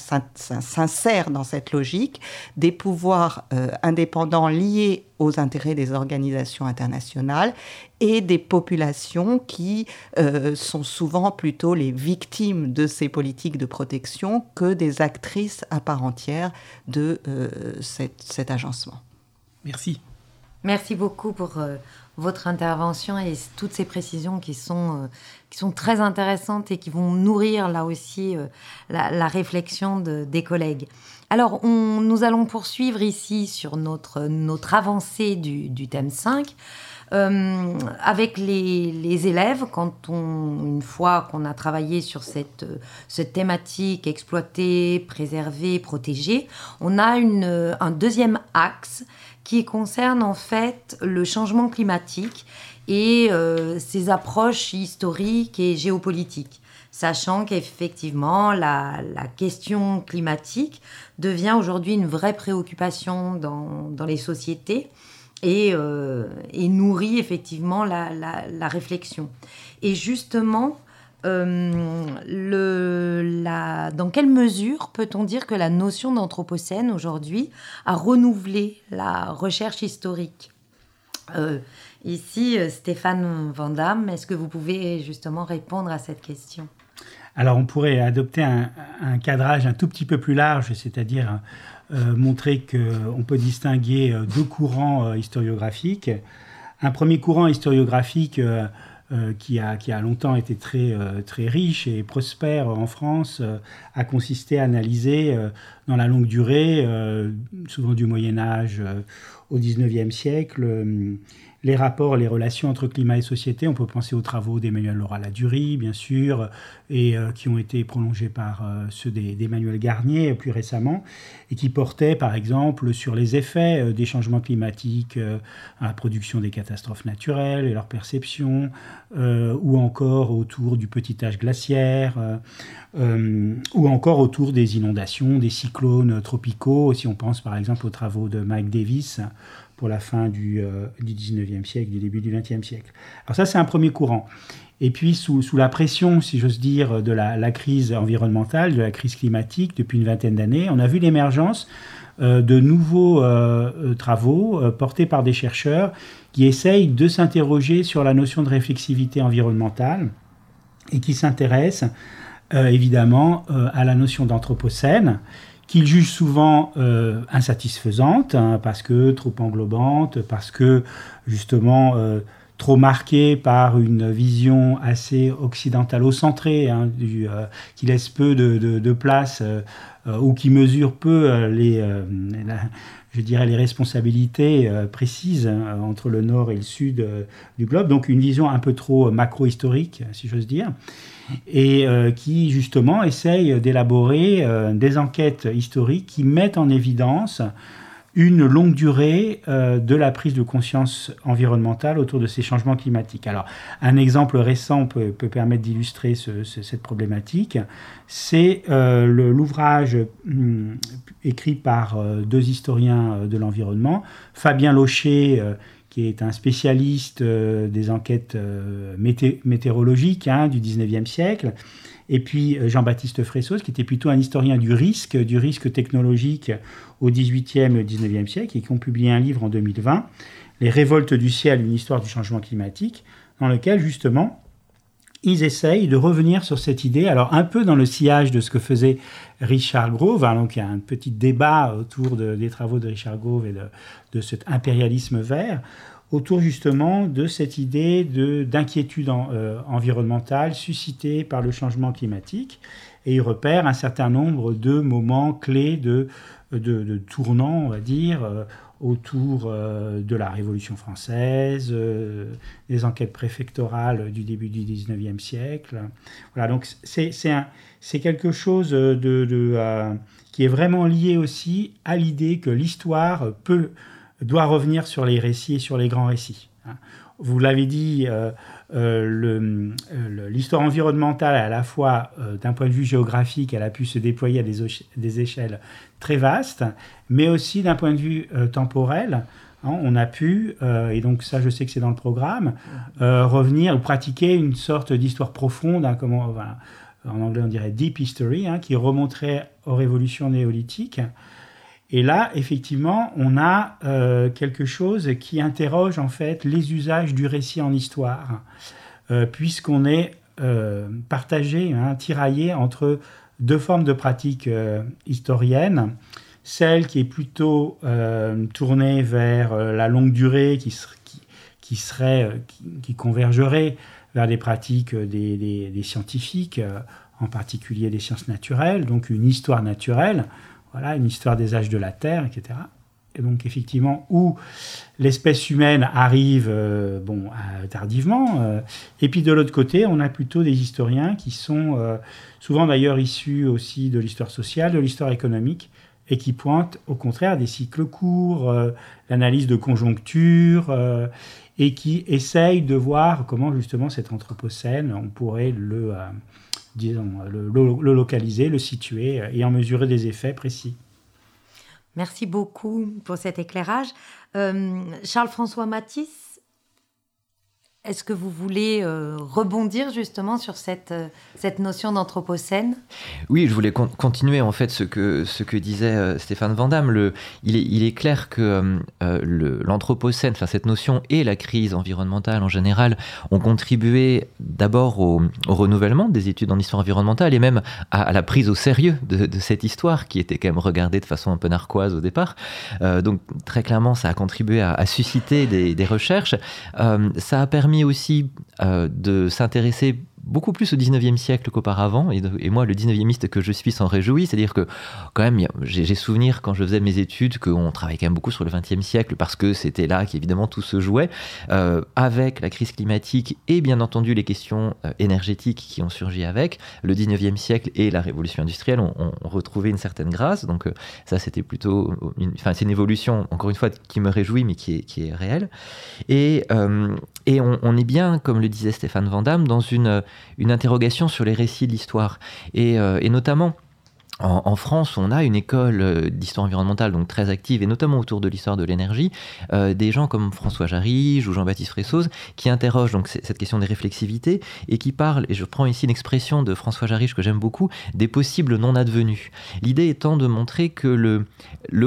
s'insère dans cette logique, des pouvoirs euh, indépendants liés aux intérêts des organisations internationales et des populations qui euh, sont souvent plutôt les victimes de ces politiques de protection que des actrices à part entière de euh, cet agencement. Merci. Merci beaucoup pour votre intervention et toutes ces précisions qui sont, euh, qui sont très intéressantes et qui vont nourrir là aussi euh, la, réflexion des collègues. Alors, nous allons poursuivre ici sur notre, notre avancée du, thème 5. Euh, avec les, élèves, quand on, une fois qu'on a travaillé sur cette, cette thématique exploiter, préserver, protéger, on a un deuxième axe qui concerne en fait le changement climatique et euh, ses approches historiques et géopolitiques sachant qu'effectivement, la, question climatique devient aujourd'hui une vraie préoccupation dans, les sociétés euh, et, nourrit effectivement la, réflexion. Et justement, euh, dans quelle mesure peut-on dire que la notion d'anthropocène aujourd'hui a renouvelé la recherche historique euh, Ici, Stéphane Van est-ce que vous pouvez justement répondre à cette question? Alors on pourrait adopter un, cadrage un tout petit peu plus large, c'est-à-dire euh, montrer qu'on peut distinguer euh, deux courants euh, historiographiques. Un premier courant historiographique qui, a, qui, a, longtemps été très, très riche et prospère en France a consisté à analyser dans la longue durée, souvent du Moyen Âge au XIXe siècle, les rapports, les relations entre climat et société. On peut penser aux travaux d'Emmanuel Laura Ladurie, bien sûr, et euh, qui ont été prolongés par euh, ceux d'Emmanuel Garnier plus récemment, et qui portaient par exemple sur les effets euh, des changements climatiques à la production des catastrophes naturelles et leur perception, ou encore autour du petit âge glaciaire, ou encore autour des inondations, des cyclones tropicaux, si on pense par exemple aux travaux de Mike Davis pour la fin du, euh, du 19e siècle, du début du 20e siècle. Alors ça, c'est un premier courant. Et puis, sous, la pression, si j'ose dire, de la, crise environnementale, de la crise climatique, depuis une vingtaine d'années, on a vu l'émergence euh, de nouveaux euh, travaux portés par des chercheurs qui essayent de s'interroger sur la notion de réflexivité environnementale et qui s'intéressent évidemment à la notion d'anthropocène qu'il juge souvent euh, insatisfaisante, hein, parce que trop englobante, parce que justement euh, trop marquée par une vision assez occidentalo-centrée, hein, euh, qui laisse peu de, place ou qui mesure peu les, je dirais les responsabilités précises hein, entre le nord et le sud du globe. Donc une vision un peu trop macro-historique, si j'ose dire et euh, qui justement essaye d'élaborer euh, des enquêtes historiques qui mettent en évidence une longue durée euh, de la prise de conscience environnementale autour de ces changements climatiques. Alors, un exemple récent peut, permettre d'illustrer cette problématique. C'est l'ouvrage hum, écrit par deux historiens de l'environnement, Fabien Locher qui est un spécialiste euh, des enquêtes euh, météorologiques hein, du 19e siècle, et puis euh, Jean-Baptiste Fressos, qui était plutôt un historien du risque, du risque technologique au 18e et au 19e siècle, et qui ont publié un livre en 2020, Les révoltes du ciel, une histoire du changement climatique, dans lequel justement ils essayent de revenir sur cette idée, alors un peu dans le sillage de ce que faisait Richard Grove, hein, donc il y a un petit débat autour des travaux de Richard Grove et de, cet impérialisme vert, autour justement de cette idée d'inquiétude euh, environnementale suscitée par le changement climatique. Et il repère un certain nombre de moments clés de, de, tournants, on va dire, euh, autour euh, de la Révolution française, euh, des enquêtes préfectorales du début du 19e siècle. Voilà, donc c'est quelque chose de, euh, qui est vraiment lié aussi à l'idée que l'histoire peut doit revenir sur les récits et sur les grands récits. Hein. Vous l'avez dit, l'histoire environnementale, à la fois d'un point de vue géographique, elle a pu se déployer à des, échelles très vastes, mais aussi d'un point de vue euh, temporel. Hein, on a pu, euh, et donc ça je sais que c'est dans le programme, euh, revenir ou pratiquer une sorte d'histoire profonde, hein, en anglais on dirait deep history, hein, qui remonterait aux révolutions néolithiques. Et là, effectivement, on a quelque chose qui interroge en fait les usages du récit en histoire, puisqu'on est partagé, tiraillé entre deux formes de pratiques historiennes. Celle qui est plutôt euh, tournée vers euh, la longue durée, qui, serait, euh, qui, convergerait vers des pratiques des, scientifiques, en particulier des sciences naturelles, donc une histoire naturelle, voilà, une histoire des âges de la Terre, etc. donc effectivement où l'espèce humaine arrive euh, bon, tardivement. Euh, et puis de l'autre côté, on a plutôt des historiens qui sont euh, souvent d'ailleurs issus aussi de l'histoire sociale, de l'histoire économique, et qui pointent au contraire des cycles courts, l'analyse de conjoncture, et qui essayent de voir comment justement cet anthropocène, on pourrait le, disons, le localiser, le situer et en mesurer des effets précis. Merci beaucoup pour cet éclairage. Euh, Charles-François Matisse, est-ce que vous voulez euh, rebondir justement sur cette, euh, cette notion d'anthropocène? Oui, je voulais continuer en fait ce que, ce que disait euh, Stéphane Van Le, il, est, il est clair que l'anthropocène, enfin cette notion et la crise environnementale en général ont contribué d'abord au, renouvellement des études en histoire environnementale et même à, la prise au sérieux de, cette histoire qui était quand même regardée de façon un peu narquoise au départ. donc très clairement, ça a contribué à, susciter des, des recherches. ça a permis aussi euh, de s'intéresser beaucoup plus au 19e siècle qu'auparavant. Et, moi, le 19e que je suis s'en réjouit. C'est-à-dire que, quand même, j'ai souvenir quand je faisais mes études qu'on travaillait quand même beaucoup sur le 20e siècle parce que c'était là qu'évidemment tout se jouait. Euh, avec la crise climatique et bien entendu les questions euh, énergétiques qui ont surgi avec, le 19e siècle et la révolution industrielle ont, retrouvé une certaine grâce. Donc, euh, ça, c'était plutôt. Enfin, c'est une évolution, encore une fois, qui me réjouit, mais qui est, qui est réelle. Et, et on, on, est bien, comme le disait Stéphane Van dans une une interrogation sur les récits de l'histoire. Et, euh, et notamment, en, France, on a une école euh, d'histoire environnementale donc très active et notamment autour de l'histoire de l'énergie, euh, des gens comme François Jarige ou Jean-Baptiste Fressoz qui interrogent donc cette question des réflexivités et qui parlent, et je prends ici l'expression de François Jarige que j'aime beaucoup, des possibles non advenus. L'idée étant de montrer que le,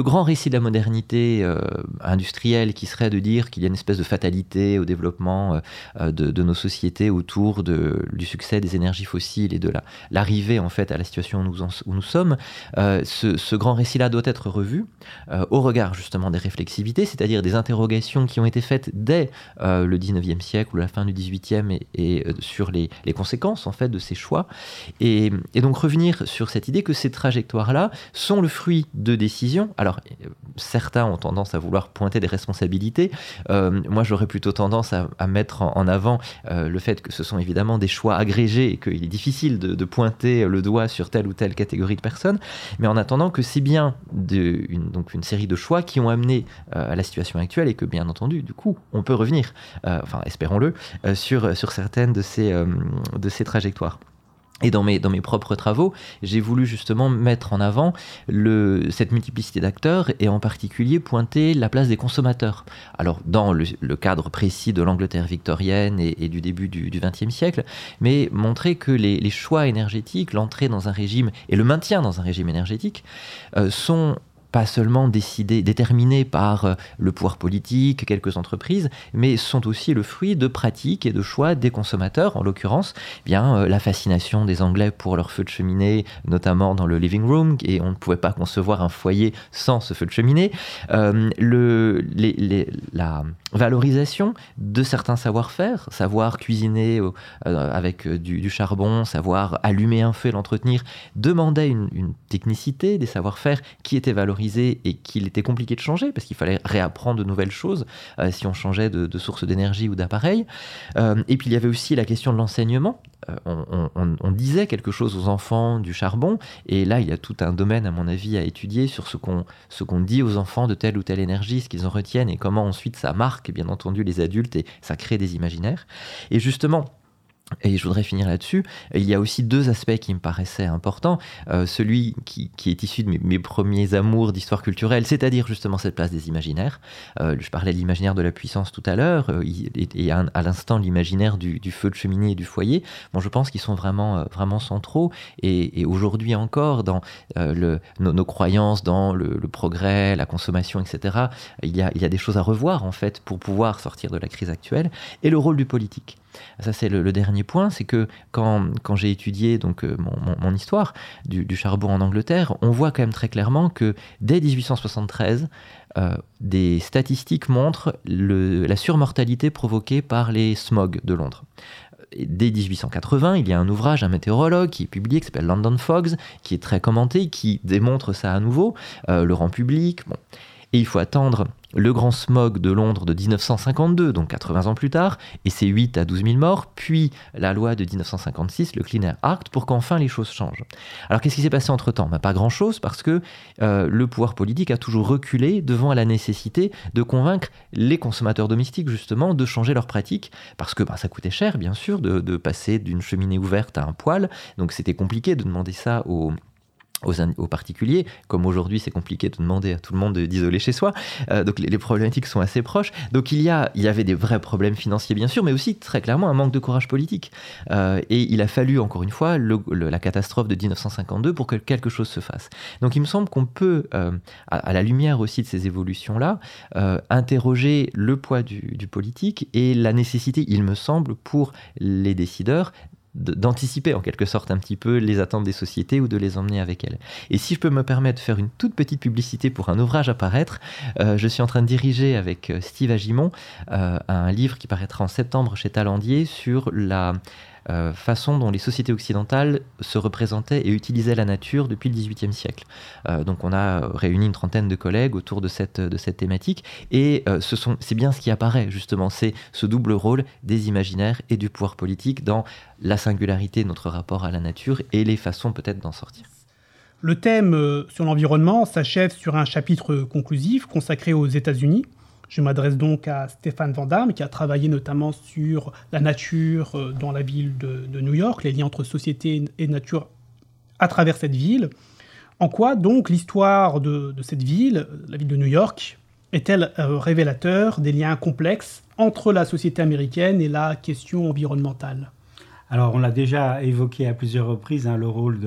grand récit de la modernité euh, industrielle qui serait de dire qu'il y a une espèce de fatalité au développement de, nos sociétés autour du succès des énergies fossiles et de l'arrivée en fait à la situation où nous sommes, euh, ce, grand récit-là doit être revu euh, au regard justement des réflexivités, c'est-à-dire des interrogations qui ont été faites dès euh, le 19e siècle ou la fin du 18e et, sur les, conséquences en fait de ces choix. Et, donc revenir sur cette idée que ces trajectoires-là sont le fruit de décisions. Alors certains ont tendance à vouloir pointer des responsabilités. moi j'aurais plutôt tendance à, mettre en, avant le fait que ce sont évidemment des choix agrégés et qu'il est difficile de pointer le doigt sur telle ou telle catégorie de personnes mais en attendant que c'est bien de, une, donc une série de choix qui ont amené euh, à la situation actuelle et que bien entendu, du coup, on peut revenir, euh, enfin espérons-le, euh, sur, sur certaines de ces, de ces trajectoires. Et dans mes, dans propres travaux, j'ai voulu justement mettre en avant cette multiplicité d'acteurs et en particulier pointer la place des consommateurs. Alors dans le, cadre précis de l'Angleterre victorienne et, du début du XXe siècle, mais montrer que les, les choix énergétiques, l'entrée dans un régime et le maintien dans un régime énergétique euh, sont pas seulement décidés, déterminés par euh, le pouvoir politique, quelques entreprises, mais sont aussi le fruit de pratiques et de choix des consommateurs, en l'occurrence, eh bien euh, la fascination des Anglais pour leur feu de cheminée, notamment dans le living room, et on ne pouvait pas concevoir un foyer sans ce feu de cheminée, euh, la valorisation de certains savoir-faire, savoir cuisiner avec du, charbon, savoir allumer un feu et l'entretenir, demandait une, une technicité, des savoir-faire qui étaient valorisés et qu'il était compliqué de changer parce qu'il fallait réapprendre de nouvelles choses euh, si on changeait de, source d'énergie ou d'appareil. Euh, et puis il y avait aussi la question de l'enseignement. Euh, on, disait quelque chose aux enfants du charbon et là il y a tout un domaine à mon avis à étudier sur ce qu'on ce qu'on dit aux enfants de telle ou telle énergie, ce qu'ils en retiennent et comment ensuite ça marque bien entendu les adultes et ça crée des imaginaires. Et justement, et je voudrais finir là-dessus. Il y a aussi deux aspects qui me paraissaient importants. Euh, celui qui, est issu de mes, premiers amours d'histoire culturelle, c'est-à-dire justement cette place des imaginaires. Euh, je parlais de l'imaginaire de la puissance tout à l'heure, euh, et, à, l'instant l'imaginaire du, feu de cheminée et du foyer. Bon, je pense qu'ils sont vraiment, vraiment centraux. Et, aujourd'hui encore, dans nos, croyances dans le, progrès, la consommation, etc., il y, a, il y a des choses à revoir en fait pour pouvoir sortir de la crise actuelle. Et le rôle du politique. Ça, c'est le, dernier point, c'est que quand, j'ai étudié donc, euh, mon, histoire du, charbon en Angleterre, on voit quand même très clairement que dès 1873, euh, des statistiques montrent la surmortalité provoquée par les smogs de Londres dès 1880, il y a un ouvrage, un météorologue qui est publié, qui s'appelle London Fogs, qui est très commenté, qui démontre ça à nouveau, euh, le rend public. Bon. Et il faut attendre le grand smog de Londres de 1952, donc 80 ans plus tard, et c'est 8 à 12 000 morts, puis la loi de 1956, le Clean Air Act, pour qu'enfin les choses changent. Alors qu'est-ce qui s'est passé entre-temps? Ben, Pas grand-chose, parce que euh, le pouvoir politique a toujours reculé devant la nécessité de convaincre les consommateurs domestiques, justement, de changer leurs pratiques, parce que ben, ça coûtait cher, bien sûr, de, de passer d'une cheminée ouverte à un poêle, donc c'était compliqué de demander ça aux aux, particuliers, comme aujourd'hui c'est compliqué de demander à tout le monde d'isoler chez soi. Euh, donc les, problématiques sont assez proches. Donc il y, a, il y avait des vrais problèmes financiers bien sûr, mais aussi très clairement un manque de courage politique. Euh, et il a fallu encore une fois la catastrophe de 1952 pour que quelque chose se fasse. Donc il me semble qu'on peut, euh, à, la lumière aussi de ces évolutions-là, interroger le poids du, du politique et la nécessité, il me semble, pour les décideurs d'anticiper en quelque sorte un petit peu les attentes des sociétés ou de les emmener avec elles. Et si je peux me permettre de faire une toute petite publicité pour un ouvrage à paraître, euh, je suis en train de diriger avec euh, Steve Agimon euh, un livre qui paraîtra en septembre chez Talandier sur la euh, façon dont les sociétés occidentales se représentaient et utilisaient la nature depuis le XVIIIe siècle. Euh, donc on a réuni une trentaine de collègues autour de cette, de cette thématique et euh, ce c'est bien ce qui apparaît justement, c'est ce double rôle des imaginaires et du pouvoir politique dans la singularité de notre rapport à la nature et les façons peut-être d'en sortir. Le thème sur l'environnement s'achève sur un chapitre conclusif consacré aux États-Unis. Je m'adresse donc à Stéphane Van Damme, qui a travaillé notamment sur la nature euh, dans la ville de, New York, les liens entre société et nature à travers cette ville. En quoi donc l'histoire de, cette ville, la ville de New York, est-elle euh, révélateur des liens complexes entre la société américaine et la question environnementale? Alors on l'a déjà évoqué à plusieurs reprises, hein, le rôle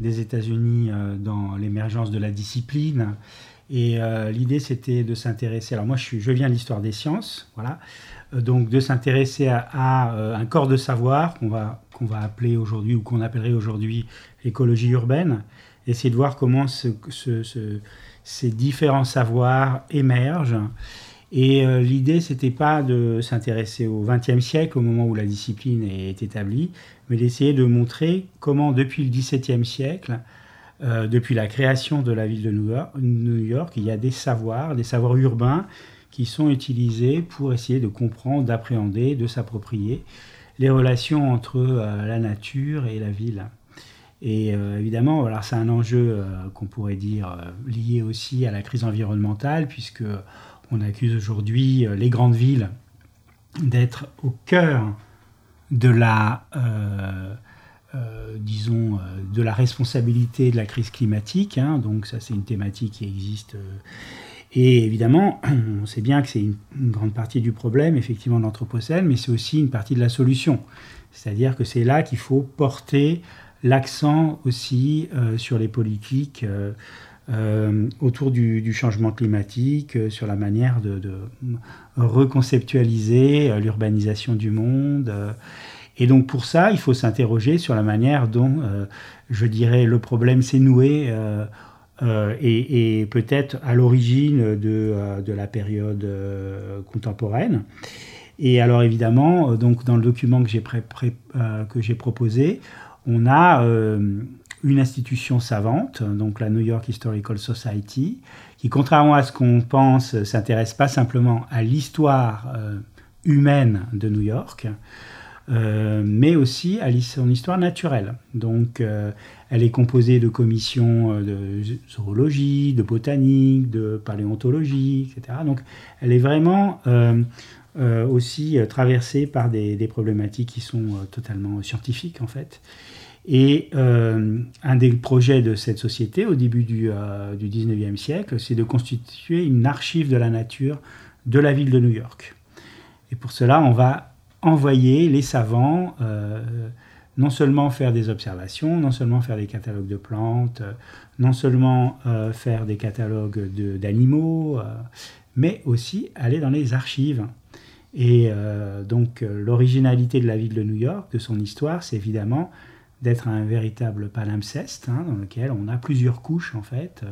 des États-Unis euh, dans l'émergence de la discipline et euh, l'idée, c'était de s'intéresser. Alors moi, je, viens de l'histoire des sciences, voilà. Euh, donc de s'intéresser à, euh, un corps de savoir qu'on va, qu'on va appeler aujourd'hui ou qu'on appellerait aujourd'hui l'écologie urbaine. Essayer de voir comment ce, ces différents savoirs émergent. Et l'idée, c'était pas de s'intéresser au XXe siècle, au moment où la discipline est établie, mais d'essayer de montrer comment, depuis le XVIIe siècle, euh, depuis la création de la ville de New York, il y a des savoirs, des savoirs urbains qui sont utilisés pour essayer de comprendre, d'appréhender, de s'approprier les relations entre euh, la nature et la ville. Et euh, évidemment, c'est un enjeu qu'on pourrait dire lié aussi à la crise environnementale, puisque on accuse aujourd'hui les grandes villes d'être au cœur de la euh, disons, euh, de la responsabilité de la crise climatique. Hein. donc ça, c'est une thématique qui existe. Euh. et évidemment, on sait bien que c'est une, grande partie du problème, effectivement, de l'Anthropocène, mais c'est aussi une partie de la solution. C'est-à-dire que c'est là qu'il faut porter l'accent aussi sur les politiques autour du, changement climatique, sur la manière de, de reconceptualiser l'urbanisation du monde et donc pour ça, il faut s'interroger sur la manière dont, euh, je dirais, le problème s'est noué euh, euh, et, peut-être à l'origine de, la période contemporaine. Et alors évidemment, donc dans le document que j'ai, que j'ai proposé, on a une institution savante, donc la New York Historical Society, qui, contrairement à ce qu'on pense, s'intéresse pas simplement à l'histoire humaine de New York, euh, mais aussi à son histoire naturelle. Donc, euh, elle est composée de commissions euh, de zoologie, de botanique, de paléontologie, etc. Donc, elle est vraiment aussi traversée par des, problématiques qui sont totalement scientifiques, en fait. Et un des projets de cette société, au début du, du 19e siècle, c'est de constituer une archive de la nature de la ville de New York. Et pour cela, on va envoyer les savants euh, non seulement faire des observations, non seulement faire des catalogues de plantes, euh, non seulement euh, faire des catalogues d'animaux, mais aussi aller dans les archives. Et donc l'originalité de la ville de New York, de son histoire, c'est évidemment d'être un véritable palimpseste, hein, dans lequel on a plusieurs couches en fait,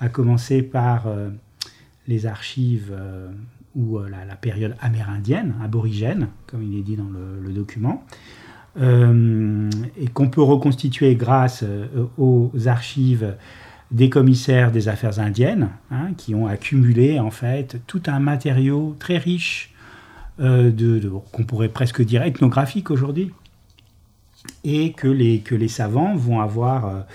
à commencer par les archives ou euh, la, période amérindienne, aborigène, comme il est dit dans le, document, euh, et qu'on peut reconstituer grâce euh, aux archives des commissaires des affaires indiennes, hein, qui ont accumulé en fait tout un matériau très riche, de, qu'on pourrait presque dire ethnographique aujourd'hui, et que les, que les savants vont avoir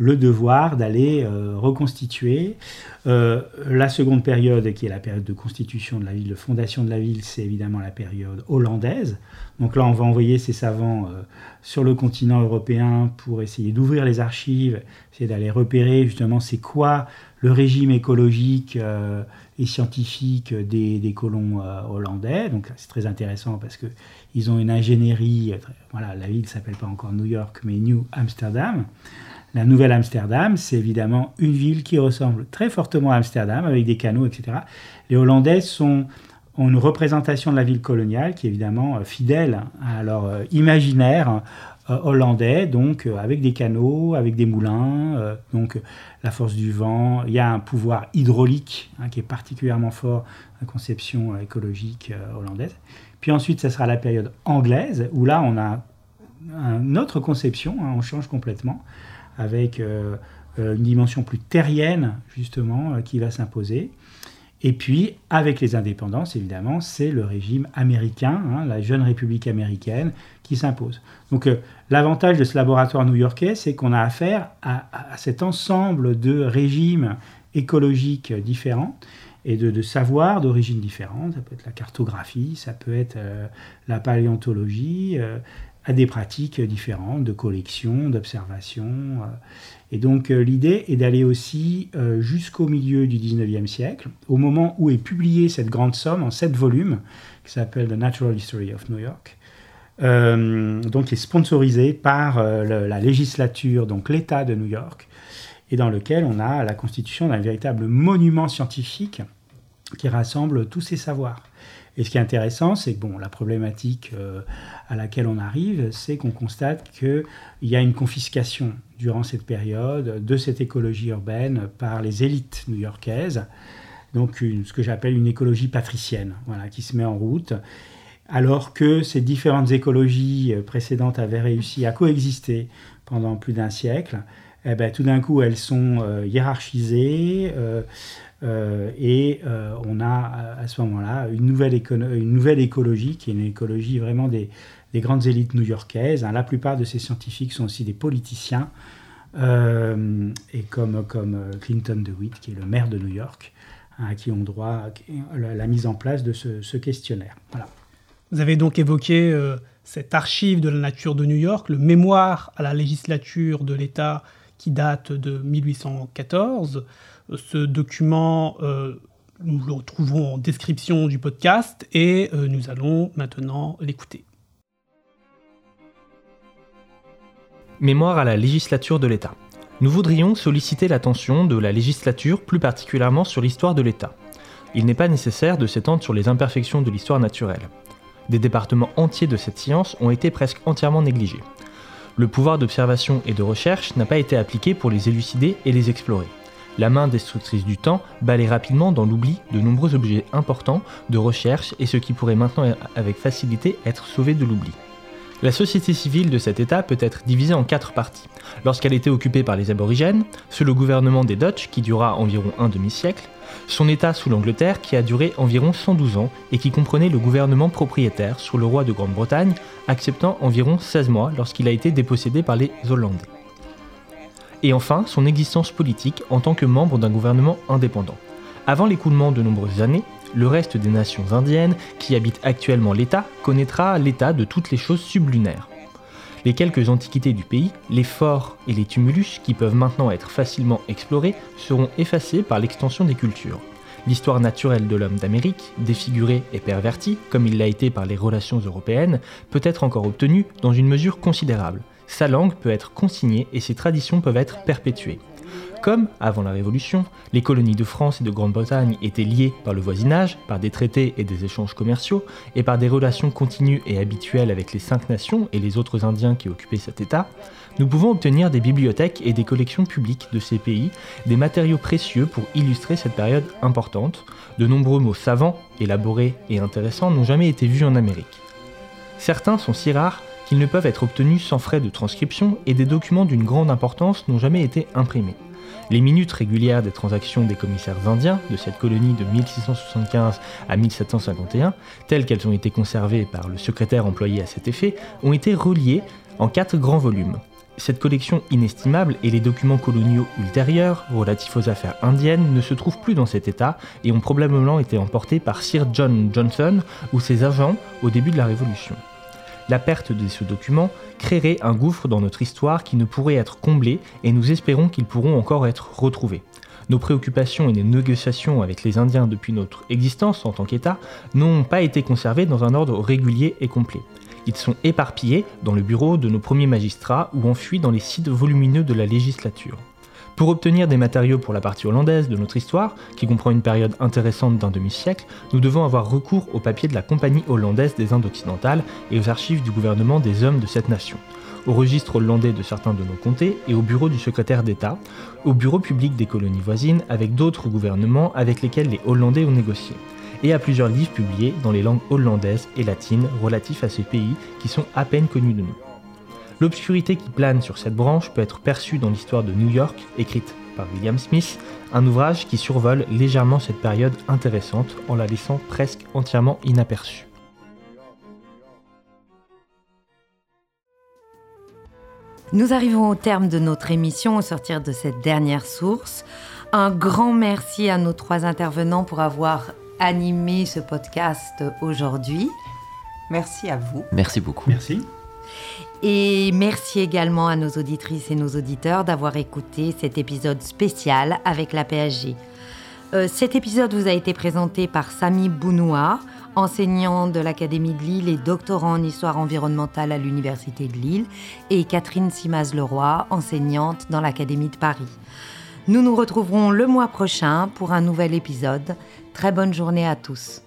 le devoir d'aller euh, reconstituer. la seconde période, qui est la période de constitution de la ville, de fondation de la ville, c'est évidemment la période hollandaise. Donc là, on va envoyer ces savants sur le continent européen pour essayer d'ouvrir les archives, essayer d'aller repérer justement c'est quoi le régime écologique euh, et scientifique des, colons euh, hollandais. Donc c'est très intéressant parce qu'ils ont une ingénierie. Voilà, la ville s'appelle pas encore New York, mais New Amsterdam. La Nouvelle Amsterdam, c'est évidemment une ville qui ressemble très fortement à Amsterdam, avec des canaux, etc. Les Hollandais sont ont une représentation de la ville coloniale qui est évidemment euh, fidèle à leur euh, imaginaire euh, hollandais, donc avec des canaux, avec des moulins, donc la force du vent. Il y a un pouvoir hydraulique hein, qui est particulièrement fort, la conception écologique hollandaise. Puis ensuite, ça sera la période anglaise, où là, on a une autre conception, hein, on change complètement, avec une dimension plus terrienne, justement, qui va s'imposer. Et puis, avec les indépendances, évidemment, c'est le régime américain, hein, la jeune république américaine, qui s'impose. Donc, euh, l'avantage de ce laboratoire new-yorkais, c'est qu'on a affaire à, cet ensemble de régimes écologiques différents et de, savoirs d'origine différente. Ça peut être la cartographie, ça peut être euh, la paléontologie, euh, à des pratiques différentes de collection, d'observation. Et donc euh, l'idée est d'aller aussi euh, jusqu'au milieu du 19e siècle, au moment où est publiée cette grande somme en sept volumes, qui s'appelle The Natural History of New York, euh, donc qui est sponsorisée par la législature, donc l'État de New York, et dans lequel on a la constitution d'un véritable monument scientifique qui rassemble tous ces savoirs. Et ce qui est intéressant, c'est que bon, la problématique à laquelle on arrive, c'est qu'on constate qu'il y a une confiscation durant cette période de cette écologie urbaine par les élites new-yorkaises, donc ce que j'appelle une écologie patricienne, voilà, qui se met en route, alors que ces différentes écologies précédentes avaient réussi à coexister pendant plus d'un siècle. Eh ben, tout d'un coup, elles sont euh, hiérarchisées euh, euh, et on a à ce moment-là une nouvelle, une nouvelle écologie qui est une écologie vraiment des, des grandes élites new-yorkaises. Hein. La plupart de ces scientifiques sont aussi des politiciens, euh, et comme, comme euh, Clinton DeWitt, qui est le maire de New York, hein, à qui ont droit la, la, mise en place de ce, questionnaire. Vous avez donc évoqué euh, cette archive de la nature de New York, le mémoire à la législature de l'État qui date de 1814. Ce document, nous le retrouvons en description du podcast et nous allons maintenant l'écouter. Mémoire à la législature de l'État. Nous voudrions solliciter l'attention de la législature plus particulièrement sur l'histoire de l'État. Il n'est pas nécessaire de s'étendre sur les imperfections de l'histoire naturelle. Des départements entiers de cette science ont été presque entièrement négligés. Le pouvoir d'observation et de recherche n'a pas été appliqué pour les élucider et les explorer. La main destructrice du temps balaye rapidement dans l'oubli de nombreux objets importants de recherche et ce qui pourrait maintenant avec facilité être sauvé de l'oubli. La société civile de cet État peut être divisée en quatre parties. Lorsqu'elle était occupée par les aborigènes, sous le gouvernement des Dutch qui dura environ un demi-siècle, son État sous l'Angleterre qui a duré environ 112 ans et qui comprenait le gouvernement propriétaire sous le roi de Grande-Bretagne, acceptant environ 16 mois lorsqu'il a été dépossédé par les Hollandais. Et enfin, son existence politique en tant que membre d'un gouvernement indépendant. Avant l'écoulement de nombreuses années, le reste des nations indiennes qui habitent actuellement l'État connaîtra l'état de toutes les choses sublunaires. Les quelques antiquités du pays, les forts et les tumulus qui peuvent maintenant être facilement explorés seront effacés par l'extension des cultures. L'histoire naturelle de l'homme d'Amérique, défigurée et pervertie, comme il l'a été par les relations européennes, peut être encore obtenue dans une mesure considérable. Sa langue peut être consignée et ses traditions peuvent être perpétuées. Comme, avant la Révolution, les colonies de France et de Grande-Bretagne étaient liées par le voisinage, par des traités et des échanges commerciaux, et par des relations continues et habituelles avec les cinq nations et les autres Indiens qui occupaient cet État, nous pouvons obtenir des bibliothèques et des collections publiques de ces pays, des matériaux précieux pour illustrer cette période importante. De nombreux mots savants, élaborés et intéressants n'ont jamais été vus en Amérique. Certains sont si rares qu'ils ne peuvent être obtenus sans frais de transcription et des documents d'une grande importance n'ont jamais été imprimés. Les minutes régulières des transactions des commissaires indiens de cette colonie de 1675 à 1751, telles qu'elles ont été conservées par le secrétaire employé à cet effet, ont été reliées en quatre grands volumes. Cette collection inestimable et les documents coloniaux ultérieurs relatifs aux affaires indiennes ne se trouvent plus dans cet état et ont probablement été emportés par Sir John Johnson ou ses agents au début de la Révolution. La perte de ce document créerait un gouffre dans notre histoire qui ne pourrait être comblé et nous espérons qu'ils pourront encore être retrouvés. Nos préoccupations et nos négociations avec les Indiens depuis notre existence en tant qu'État n'ont pas été conservées dans un ordre régulier et complet. Ils sont éparpillés dans le bureau de nos premiers magistrats ou enfuis dans les sites volumineux de la législature. Pour obtenir des matériaux pour la partie hollandaise de notre histoire, qui comprend une période intéressante d'un demi-siècle, nous devons avoir recours aux papiers de la Compagnie hollandaise des Indes occidentales et aux archives du gouvernement des hommes de cette nation, au registre hollandais de certains de nos comtés et au bureau du secrétaire d'État, au bureau public des colonies voisines avec d'autres gouvernements avec lesquels les Hollandais ont négocié et à plusieurs livres publiés dans les langues hollandaises et latines relatifs à ces pays qui sont à peine connus de nous. L'obscurité qui plane sur cette branche peut être perçue dans l'histoire de New York, écrite par William Smith, un ouvrage qui survole légèrement cette période intéressante en la laissant presque entièrement inaperçue. Nous arrivons au terme de notre émission au sortir de cette dernière source. Un grand merci à nos trois intervenants pour avoir animé ce podcast aujourd'hui. Merci à vous. Merci beaucoup. Merci. Et merci également à nos auditrices et nos auditeurs d'avoir écouté cet épisode spécial avec la PSG. Euh, cet épisode vous a été présenté par Samy Bounoua, enseignant de l'Académie de Lille et doctorant en histoire environnementale à l'Université de Lille, et Catherine Simaz-Leroy, enseignante dans l'Académie de Paris. Nous nous retrouverons le mois prochain pour un nouvel épisode. Très bonne journée à tous.